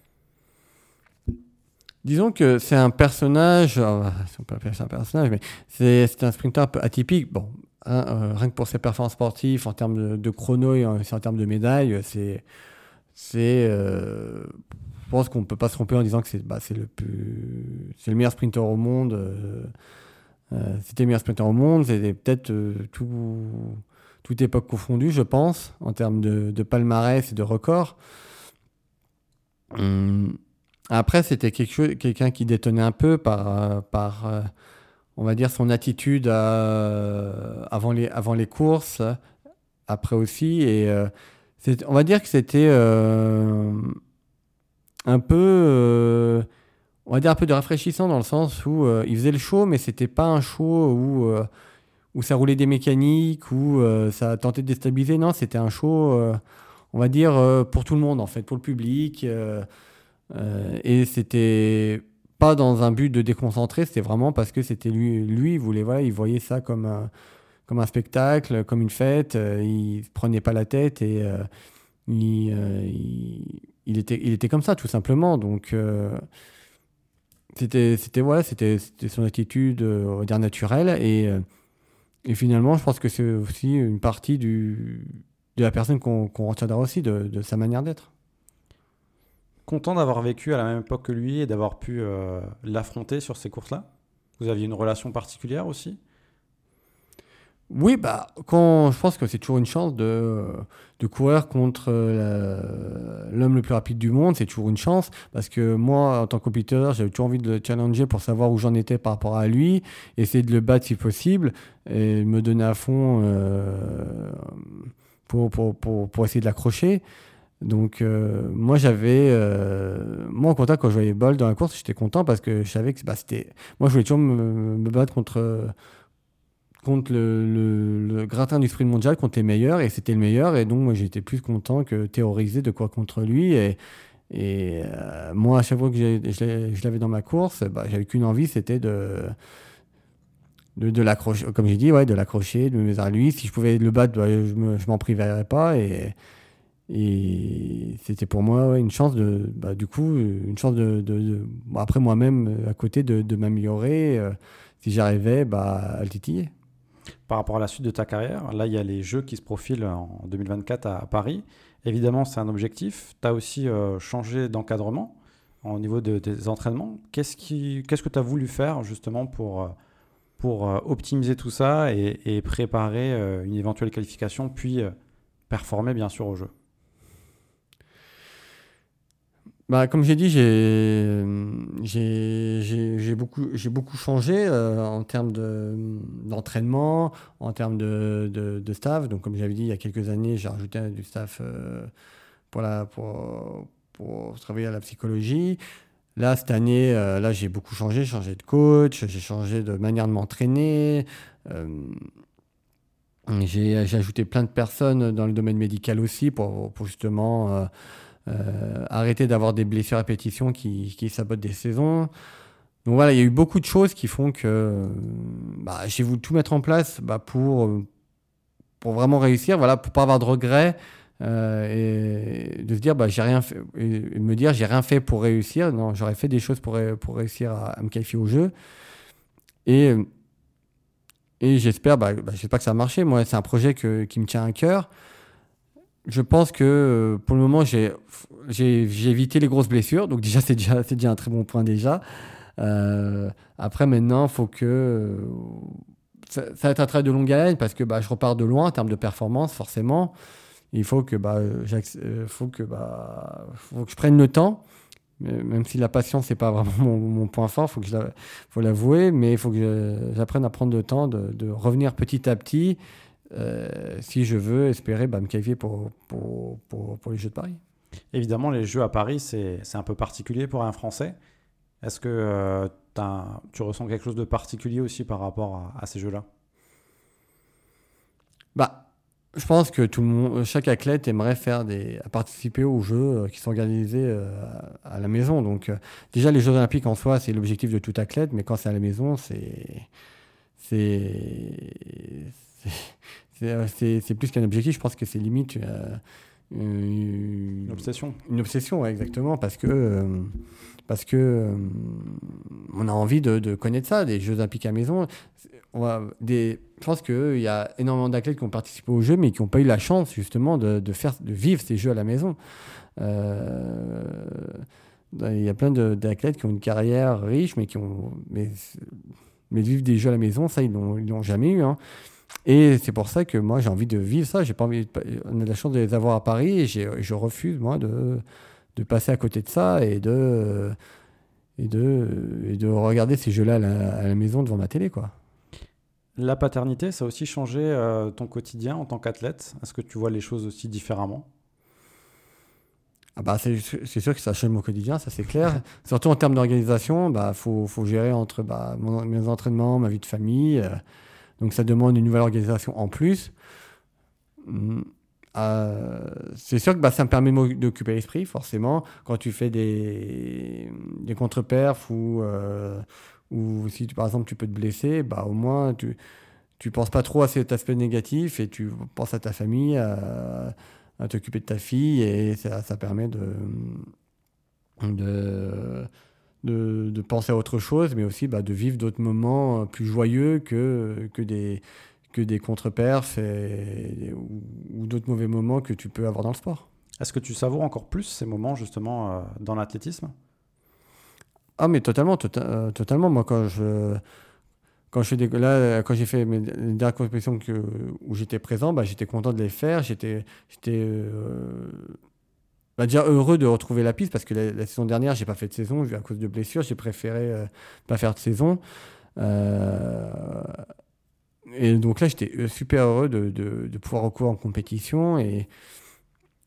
Disons que c'est un personnage, euh, un personnage, mais c'est un sprinter un peu atypique. Bon, rien, rien que pour ses performances sportives, en termes de, chrono et en, en termes de médailles, c'est. euh, je pense qu'on ne peut pas se tromper en disant que c'est bah, le, plus, le meilleur sprinter au monde. Euh, euh, c'était le meilleur sprinter au monde. C'était peut-être euh, tout, toute époque confondue, je pense, en termes de, palmarès et de records. Hum, après, c'était quelqu'un qui détonnait un peu par, par on va dire, son attitude avant, les, avant les courses, après aussi. Et on va dire que c'était un peu, euh, on va dire un peu de rafraîchissant dans le sens où euh, il faisait le show, mais c'était pas un show où, euh, où ça roulait des mécaniques, où ça tentait de déstabiliser. Non, c'était un show, on va dire, pour tout le monde en fait, pour le public. et c'était pas dans un but de déconcentrer, c'était vraiment parce que c'était lui, lui, il voulait, voilà, il voyait ça comme un, comme un spectacle, comme une fête. il prenait pas la tête et il il était, il était comme ça, tout simplement. Donc, euh, c'était, c'était, voilà, c'était, son attitude, euh, on va dire, naturelle. Et, euh, et finalement, je pense que c'est aussi une partie de la personne qu'on, retiendra aussi, de, de, sa manière d'être. Content d'avoir vécu à la même époque que lui et d'avoir pu l'affronter sur ces courses-là? Vous aviez une relation particulière aussi? Oui, bah, quand, je pense que c'est toujours une chance de, de courir contre euh, l'homme le plus rapide du monde. C'est toujours une chance parce que moi, en tant que compétiteur, j'avais toujours envie de le challenger pour savoir où j'en étais par rapport à lui, essayer de le battre si possible et me donner à fond euh, pour, pour, pour, pour, essayer de l'accrocher. Donc, euh, moi, j'avais. moi, en contact, quand je voyais Bolt dans la course, j'étais content parce que je savais que bah, c'était. Moi, je voulais toujours me battre contre contre le, gratin du sprint mondial, contre les meilleurs, et c'était le meilleur, et donc moi j'étais plus content que théoriser de quoi contre lui. Et, euh, moi, à chaque fois que je l'avais dans ma course, bah, j'avais qu'une envie, c'était de, de, l'accrocher, comme j'ai dit, ouais, de l'accrocher, de me mettre à lui. Si je pouvais le battre, bah, je ne m'en priverais pas. Et, c'était pour moi une chance de, bah, du coup, une chance de, de, après moi-même, à côté, de, m'améliorer. Euh, si j'arrivais bah, à le titiller par rapport à la suite de ta carrière. Là, il y a les Jeux qui se profilent en 2024 à Paris. Évidemment, c'est un objectif. Tu as aussi euh, changé d'encadrement au niveau de, des entraînements. Qu'est-ce, que tu as voulu faire justement pour, euh, pour euh, optimiser tout ça et, et préparer une éventuelle qualification, puis performer bien sûr au jeu? Bah, comme j'ai dit, j'ai, j'ai, beaucoup, j'ai beaucoup changé euh, en termes de, d'entraînement, en termes de, de, staff. Donc, comme j'avais dit il y a quelques années, j'ai rajouté du staff euh, pour, la, pour, pour travailler à la psychologie. Là, cette année, euh, là, j'ai beaucoup changé. J'ai changé de coach, j'ai changé de manière de m'entraîner. j'ai, j'ai ajouté plein de personnes dans le domaine médical aussi pour, pour justement euh, arrêter d'avoir des blessures à répétition qui, qui sabotent des saisons. Donc voilà, il y a eu beaucoup de choses qui font que bah, j'ai voulu tout mettre en place bah, pour, pour vraiment réussir, voilà, pour pas avoir de regrets euh, et de se dire bah, j'ai rien me dire j'ai rien fait pour réussir. Non, j'aurais fait des choses pour, pour réussir à, me qualifier au jeu. Et, et j'espère, bah, bah, j'espère que ça a marché. Moi, c'est un projet que, qui me tient à cœur je pense que euh, pour le moment, j'ai évité les grosses blessures. Donc déjà, c'est déjà, déjà un très bon point déjà. Euh, après, maintenant, il faut que... Euh, ça, va être un travail de longue haleine parce que bah, je repars de loin en termes de performance, forcément. Il faut que, bah, faut que, bah, faut que je prenne le temps. Même si la patience, n'est pas vraiment mon, point fort, que faut l'avouer, mais il faut que j'apprenne à prendre le temps de revenir petit à petit euh, si je veux espérer bah, me qualifier pour, pour, pour, les Jeux de Paris. Évidemment, les Jeux à Paris, c'est un peu particulier pour un Français. Est-ce que euh, tu ressens quelque chose de particulier aussi par rapport à, ces Jeux-là? Bah, je pense que tout le monde, chaque athlète aimerait faire des, participer aux Jeux euh, qui sont organisés à la maison. Donc, déjà, les Jeux Olympiques en soi, c'est l'objectif de tout athlète, mais quand c'est à la maison, c'est c'est euh, plus qu'un objectif, je pense que c'est limite euh, une obsession. Une obsession, exactement, parce que parce que on a envie de, connaître ça, des Jeux Olympiques à maison. On va, des, je pense qu'il y a énormément d'athlètes qui ont participé aux Jeux, mais qui n'ont pas eu la chance justement de, faire, de vivre ces Jeux à la maison. il y a plein d'athlètes qui ont une carrière riche, mais qui ont, mais, mais vivre des Jeux à la maison, ça ils l'ont jamais eu. Hein. Et c'est pour ça que moi j'ai envie de vivre ça. J'ai pas envie. On a la chance de les avoir à Paris et je refuse moi de, de passer à côté de ça et de et de, et de regarder ces jeux-là à, la, maison devant ma télé quoi. La paternité, ça a aussi changé euh, ton quotidien en tant qu'athlète? Est-ce que tu vois les choses aussi différemment? Ah bah c'est sûr que ça change mon quotidien, ça c'est clair. Surtout en termes d'organisation, il bah, faut, faut, gérer entre bah, mes entraînements, ma vie de famille. Euh, donc ça demande une nouvelle organisation en plus. Hmm. Euh, c'est sûr que bah, ça me permet d'occuper l'esprit, forcément. Quand tu fais des, contre-perfs ou, euh, si par exemple tu peux te blesser, bah, au moins tu ne penses pas trop à cet aspect négatif et tu penses à ta famille, à, t'occuper de ta fille et ça, ça permet de, de, de, de, penser à autre chose, mais aussi bah, de vivre d'autres moments plus joyeux que, que, des, que des contre-perfs ou, d'autres mauvais moments que tu peux avoir dans le sport. Est-ce que tu savoures encore plus ces moments justement euh, dans l'athlétisme? Ah mais totalement, tota-, euh, totalement. Moi quand je quand je des, là, quand j'ai fait mes dernières compétitions que, où j'étais présent, bah, j'étais content de les faire. J'étais j'étais euh, bah, déjà heureux de retrouver la piste parce que la, saison dernière j'ai pas fait de saison à cause de blessures. J'ai préféré pas faire de saison. Euh, et donc là, j'étais euh, super heureux de, de, pouvoir recourir en compétition et,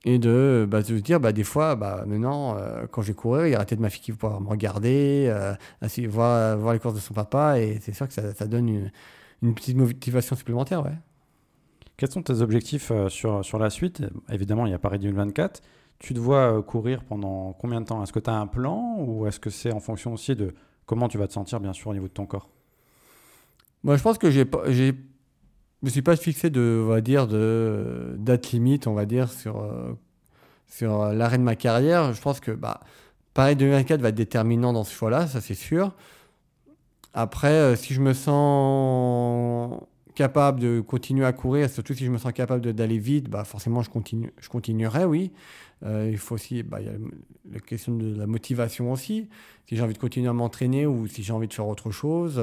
et de, bah, se dire, bah, des fois, bah, maintenant, euh, quand je vais courir, il y aura peut-être ma fille qui va pouvoir me regarder, euh, voir, voir les courses de son papa, et c'est sûr que ça, donne une, une, petite motivation supplémentaire. Ouais. Quels sont tes objectifs sur, sur la suite? Évidemment, il y a Paris 2024. Tu te vois courir pendant combien de temps? Est-ce que tu as un plan ou est-ce que c'est en fonction aussi de comment tu vas te sentir, bien sûr, au niveau de ton corps? Moi, je pense que j'ai, me suis pas fixé de, on va dire, de date limite, on va dire, sur, euh, sur l'arrêt de ma carrière. Je pense que, bah, Paris 2024 va être déterminant dans ce choix-là, ça c'est sûr. Après, euh, si je me sens capable de continuer à courir, surtout si je me sens capable d'aller vite, bah forcément je, continue, je continuerai, oui. Euh, il faut aussi, bah, il y a la question de la motivation aussi. Si j'ai envie de continuer à m'entraîner ou si j'ai envie de faire autre chose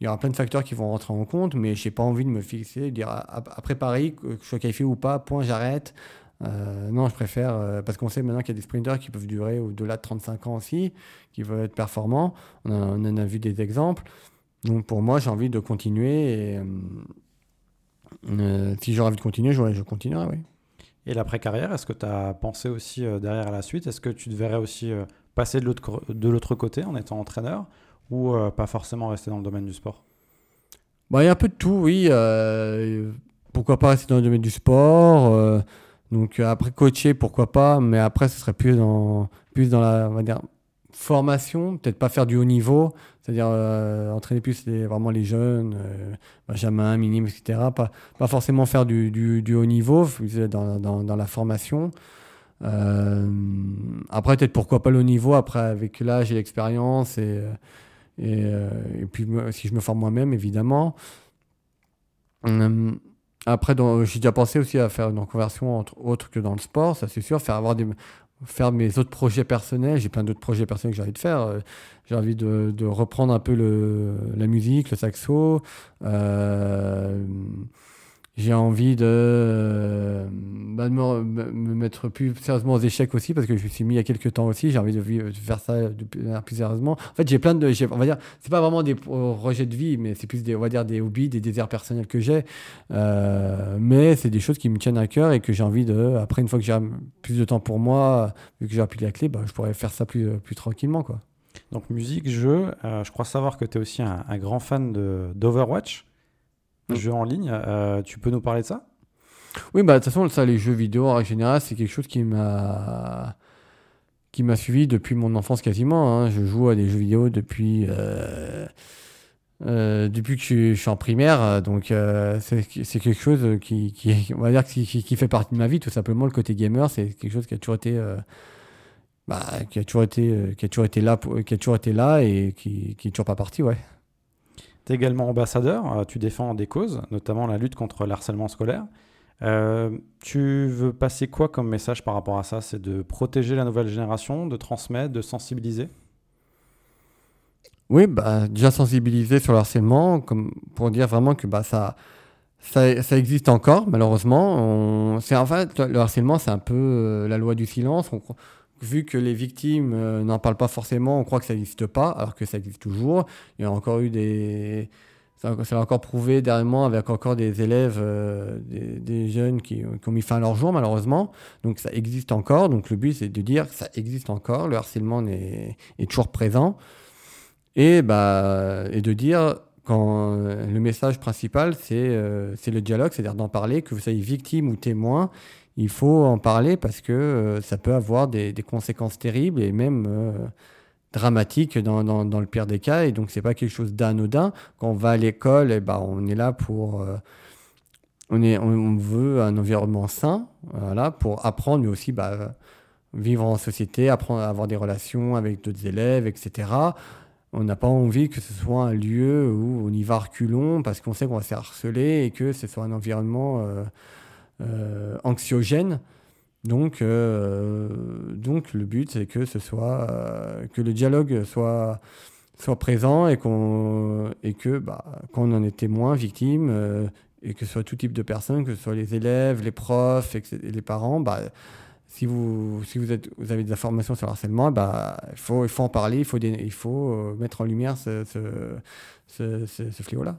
il y aura plein de facteurs qui vont rentrer en compte, mais je n'ai pas envie de me fixer, dire après Paris, que je sois qualifié ou pas, point, j'arrête. Euh, non, je préfère, euh, parce qu'on sait maintenant qu'il y a des sprinters qui peuvent durer au-delà de 35 ans aussi, qui veulent être performants. On, en a vu des exemples. Donc pour moi, j'ai envie de continuer. Et euh, si j'ai envie de continuer, je, je continuerai, oui. Et l'après-carrière, est-ce que tu as pensé aussi derrière à la suite? Est-ce que tu te verrais aussi passer de l'autre côté en étant entraîneur ou euh, pas forcément rester dans le domaine du sport? Bah, Il y a un peu de tout, oui. Euh, pourquoi pas rester dans le domaine du sport euh, Donc après coacher, pourquoi pas, mais après ce serait plus dans, plus dans la formation, peut-être pas faire du haut niveau, c'est-à-dire entraîner plus les, vraiment les jeunes, Benjamin, minime, etc. Pas, pas forcément faire du, du, haut niveau, dans, dans, la formation. après, peut-être pourquoi pas le haut niveau, après avec l'âge et l'expérience et et, euh, puis, si je me forme moi-même, évidemment. Après, j'ai déjà pensé aussi à faire une reconversion entre autre que dans le sport, ça c'est sûr, faire avoir des, faire mes autres projets personnels. J'ai plein d'autres projets personnels que j'ai envie de faire. J'ai envie de, de, reprendre un peu le, la musique, le saxo. Euh, j'ai envie de, bah, me, mettre plus sérieusement aux échecs aussi parce que je me suis mis il y a quelques temps aussi. J'ai envie de, faire ça plus sérieusement. En fait, j'ai plein de, on va dire, c'est pas vraiment des projets de vie, mais c'est plus des, on va dire des hobbies, des désirs personnels que j'ai. Euh, mais c'est des choses qui me tiennent à cœur et que j'ai envie de, après une fois que j'ai plus de temps pour moi, vu que j'ai appris la clé, bah, je pourrais faire ça plus, plus tranquillement, quoi. Donc musique, jeu. Euh, je crois savoir que tu es aussi un, un grand fan d'Overwatch. Mm. jeux en ligne. Euh, tu peux nous parler de ça? Oui, bah, de toute façon, ça, les jeux vidéo en général, c'est quelque chose qui m'a qui m'a suivi depuis mon enfance quasiment. Hein. Je joue à des jeux vidéo depuis, euh, euh, depuis que je, suis- je suis en primaire. Donc, euh, c'est quelque chose qui, qui, on va dire, qui, fait partie de ma vie, tout simplement. Le côté gamer, c'est quelque chose qui a toujours été, euh, bah, qui a toujours été, qui a toujours été là, qui a toujours été là et qui, qui est toujours pas parti, ouais. Tu es également ambassadeur, euh, tu défends des causes, notamment la lutte contre le harcèlement scolaire. Euh, tu veux passer quoi comme message par rapport à ça? C'est de protéger la nouvelle génération, de transmettre, de sensibiliser? Oui, bah, déjà sensibiliser sur le harcèlement, pour dire vraiment que bah, ça, existe encore, malheureusement. On- en fait le harcèlement, c'est un peu euh, la loi du silence. Vu que les victimes euh, n'en parlent pas forcément, on croit que ça n'existe pas, alors que ça existe toujours. Il y a encore eu des, ça, l'a encore prouvé dernièrement avec encore des élèves, euh, des, jeunes qui, ont mis fin à leur jour, malheureusement. Donc ça existe encore. Donc le but c'est de dire que ça existe encore. Le harcèlement est, toujours présent et, bah, et de dire quand euh, le message principal c'est euh, le dialogue, c'est-à-dire d'en parler, que vous soyez victime ou témoin, il faut en parler parce que euh, ça peut avoir des, conséquences terribles et même euh, dramatiques dans, le pire des cas. Et donc c'est pas quelque chose d'anodin. Quand on va à l'école, eh ben, on est là pour euh, on, veut un environnement sain, pour apprendre, mais aussi bah, vivre en société, apprendre à avoir des relations avec d'autres élèves, etc. On n'a pas envie que ce soit un lieu où on y va reculons parce qu'on sait qu'on va se harceler et que ce soit un environnement anxiogène. Donc, euh, donc le but, c'est que ce soit euh, que le dialogue soit soit présent et qu'on et que bah, quand en est témoin, victime, euh, et que ce soit tout type de personnes, que ce soit les élèves, les profs, les parents, bah, si vous, si vous, avez des informations sur le harcèlement, bah, il, faut, il faut en parler, il faut, il faut euh, mettre en lumière ce, ce- ce fléau-là.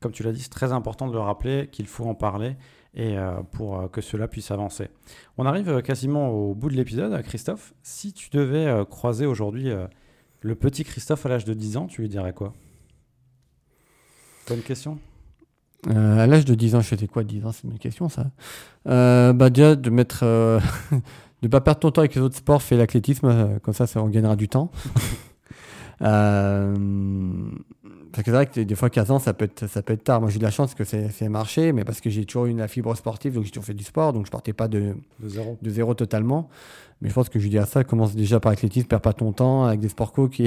Comme tu l'as dit, c'est très important de le rappeler qu'il faut en parler et euh, pour euh, que cela puisse avancer. On arrive euh, quasiment au bout de l'épisode, Christophe. Si tu devais croiser aujourd'hui le petit Christophe à l'âge de 10 ans, tu lui dirais quoi? Bonne question. Euh, à l'âge de 10 ans, je faisais quoi? 10 ans C'est une question, ça. Euh, bah, déjà, de mettre. euh, de pas perdre ton temps avec les autres sports, fais l'athlétisme, comme ça, ça, on gagnera du temps. Parce que c'est vrai que des fois, 15 ans, ça peut être, ça peut être tard. Moi, j'ai eu de la chance que c'est c'est marché, mais parce que j'ai toujours eu la fibre sportive, donc j'ai toujours fait du sport, donc je partais pas de, De zéro. de zéro totalement. Mais je pense que je dis à ça, commence déjà par l'athlétisme, perds pas ton temps avec des sports co qui,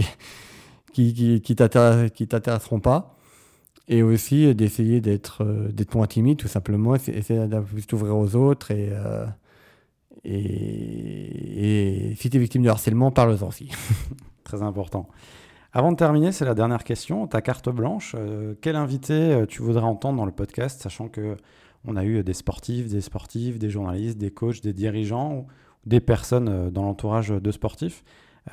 qui, qui, qui t'intéresseront qui t'intéresseront pas. Et aussi euh, d'essayer d'être euh, d'être moins timide, tout simplement, essa- essayer de t'ouvrir aux autres. Et, euh, et, et si tu es victime de harcèlement, parle-en aussi. Très important. Avant de terminer, c'est la dernière question. Ta carte blanche, euh, quel invité euh, tu voudrais entendre dans le podcast, sachant que on a eu des sportifs, des sportifs, des journalistes, des coachs, des dirigeants, ou des personnes euh, dans l'entourage de sportifs.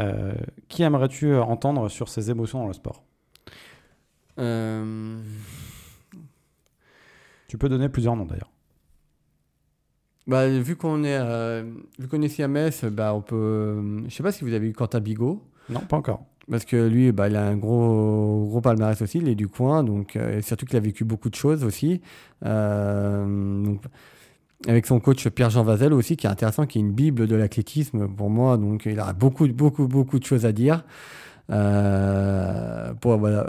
Euh, qui aimerais-tu entendre sur ces émotions dans le sport? Euh, Tu peux donner plusieurs noms d'ailleurs. bah, vu qu'on est, euh, vu qu'on est ici à Metz, bah, on peut. Je sais pas si vous avez eu Quentin Bigot. Non, pas encore. Parce que lui, bah, il a un gros, gros palmarès aussi, il est du coin, donc euh, surtout qu'il a vécu beaucoup de choses aussi. Euh, donc, avec son coach Pierre-Jean Vazel aussi, qui est intéressant, qui est une bible de l'athlétisme pour moi, donc il a beaucoup, beaucoup, beaucoup de choses à dire. Euh, pour, voilà,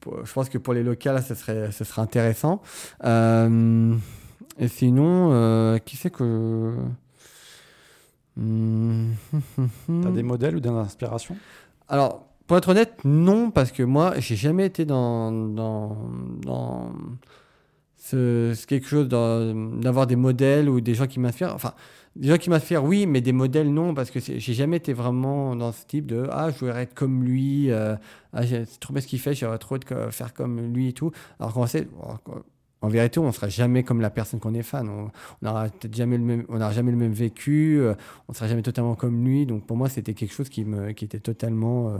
pour- je pense que pour les locales, ce serait, ce serait intéressant. Et sinon, qui c'est que. T'as des modèles ou des inspirations? Alors, pour être honnête, non, parce que moi, j'ai jamais été dans, dans, dans ce, quelque chose d'avoir des modèles ou des gens qui m'inspirent. Enfin, des gens qui m'inspirent, oui, mais des modèles, non, parce que j'ai jamais été vraiment dans ce type de ah, je voudrais être comme lui, euh, ah, trop bien ce qu'il fait, j'aimerais trop être faire comme lui et tout. Alors qu'en fait, en vérité, on ne sera jamais comme la personne qu'on est fan. On n'aura jamais le même, on n'aura jamais le même vécu, euh, on ne sera jamais totalement comme lui. Donc pour moi, c'était quelque chose qui, me, qui était totalement, euh,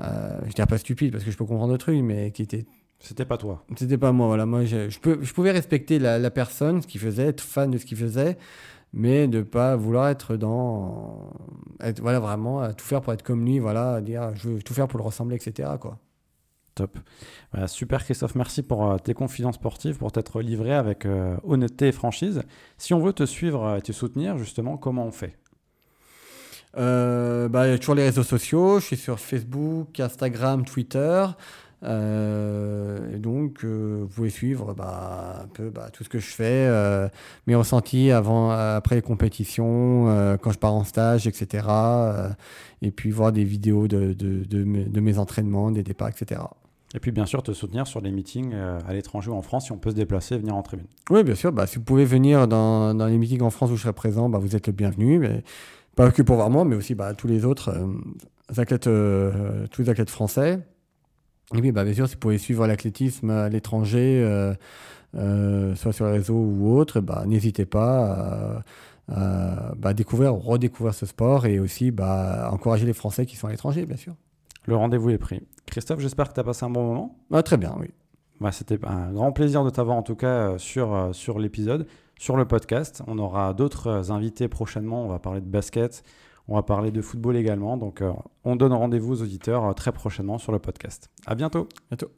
euh, je dirais pas stupide parce que je peux comprendre le truc, mais qui était, C'était pas toi. c'était pas moi. Voilà, moi, je, je, peux, je pouvais respecter la, la personne, ce qu'il faisait, être fan de ce qu'il faisait, mais de pas vouloir être dans, être, voilà, vraiment à tout faire pour être comme lui, voilà, à dire je veux tout faire pour le ressembler, etc. Quoi. Top. Voilà, super Christophe, merci pour euh, tes confidences sportives, pour t'être livré avec euh, honnêteté et franchise. Si on veut te suivre et te soutenir, justement, comment on fait? Euh, bah, il y a toujours les réseaux sociaux. Je suis sur Facebook, Instagram, Twitter. Euh, et donc, euh, vous pouvez suivre bah, un peu bah, tout ce que je fais, euh, mes ressentis avant, après les compétitions, quand je pars en stage, etc. et puis voir des vidéos de, de, de mes, de mes entraînements, des départs, etc. Et puis bien sûr te soutenir sur les meetings à l'étranger ou en France si on peut se déplacer et venir en tribune. Oui, bien sûr. Bah, si vous pouvez venir dans, dans les meetings en France où je serai présent, bah, vous êtes le bienvenu. Mais pas que pour voir moi, mais aussi bah, tous les autres euh, athlètes, euh, tous les athlètes français. Et puis, bah, bien sûr, si vous pouvez suivre l'athlétisme à l'étranger, euh, soit sur les réseaux ou autre, bah, n'hésitez pas à, à, découvrir, redécouvrir ce sport et aussi bah, encourager les Français qui sont à l'étranger, bien sûr. Le rendez-vous est pris. Christophe, j'espère que tu as passé un bon moment. Ah, très bien, oui. Bah, C'était un grand plaisir de t'avoir en tout cas sur, sur l'épisode, sur le podcast. On aura d'autres invités prochainement. On va parler de basket, on va parler de football également. Donc euh, on donne rendez-vous aux auditeurs euh, très prochainement sur le podcast. À bientôt. Bientôt.